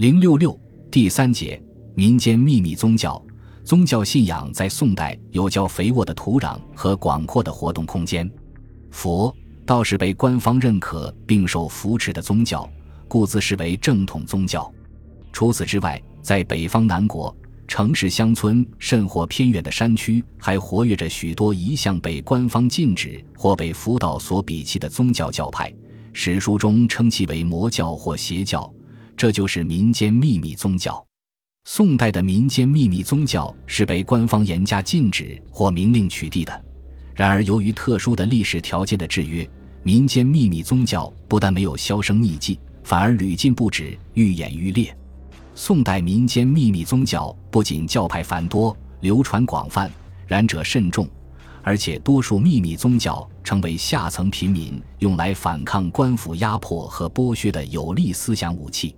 零六六第三节民间秘密宗教。宗教信仰在宋代有较肥沃的土壤和广阔的活动空间。佛道是被官方认可并受扶持的宗教，故自视为正统宗教。除此之外，在北方南国城市乡村甚或偏远的山区，还活跃着许多一向被官方禁止或被佛道所鄙弃的宗教教派。史书中称其为魔教或邪教，这就是民间秘密宗教。宋代的民间秘密宗教是被官方严加禁止或明令取缔的。然而，由于特殊的历史条件的制约，民间秘密宗教不但没有销声匿迹，反而屡禁不止，愈演愈烈。宋代民间秘密宗教不仅教派繁多、流传广泛、染者甚众，而且多数秘密宗教成为下层平民用来反抗官府压迫和剥削的有力思想武器。